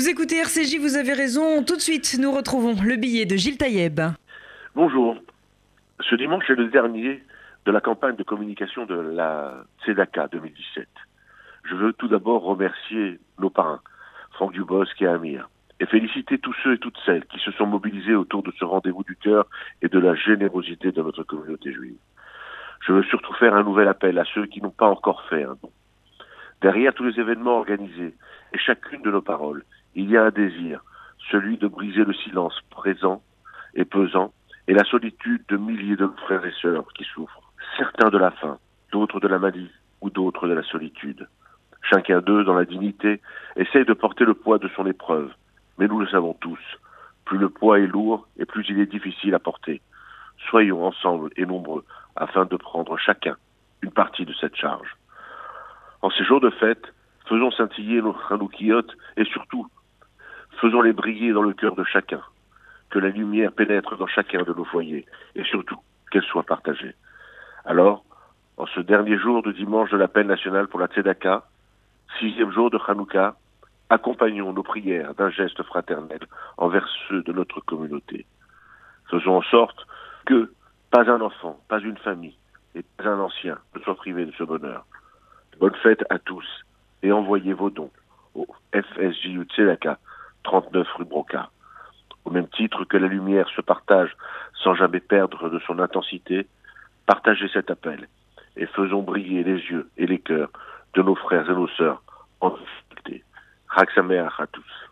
Vous écoutez RCJ, vous avez raison. Tout de suite, nous retrouvons le billet de Gilles Taïeb. Bonjour. Ce dimanche est le dernier de la campagne de communication de la Tzedaka 2017. Je veux tout d'abord remercier nos parrains, Franck Dubosc et Amir, et féliciter tous ceux et toutes celles qui se sont mobilisés autour de ce rendez-vous du cœur et de la générosité de notre communauté juive. Je veux surtout faire un nouvel appel à ceux qui n'ont pas encore fait un don. Derrière tous les événements organisés et chacune de nos paroles, il y a un désir, celui de briser le silence présent et pesant et la solitude de milliers de frères et sœurs qui souffrent, certains de la faim, d'autres de la maladie ou d'autres de la solitude. Chacun d'eux, dans la dignité, essaye de porter le poids de son épreuve, mais nous le savons tous, plus le poids est lourd et plus il est difficile à porter. Soyons ensemble et nombreux afin de prendre chacun une partie de cette charge. En ces jours de fête, faisons scintiller nos chanoukiotes et surtout, faisons-les briller dans le cœur de chacun. Que la lumière pénètre dans chacun de nos foyers et surtout qu'elle soit partagée. Alors, en ce dernier jour de dimanche de la peine nationale pour la Tzedaka, sixième jour de Hanouka, accompagnons nos prières d'un geste fraternel envers ceux de notre communauté. Faisons en sorte que pas un enfant, pas une famille et pas un ancien ne soit privé de ce bonheur. Bonne fête à tous et envoyez vos dons au FSJU Tzedaka, 39 rue Broca. Au même titre que la lumière se partage sans jamais perdre de son intensité, partagez cet appel et faisons briller les yeux et les cœurs de nos frères et nos sœurs en difficulté. Raksamer à tous.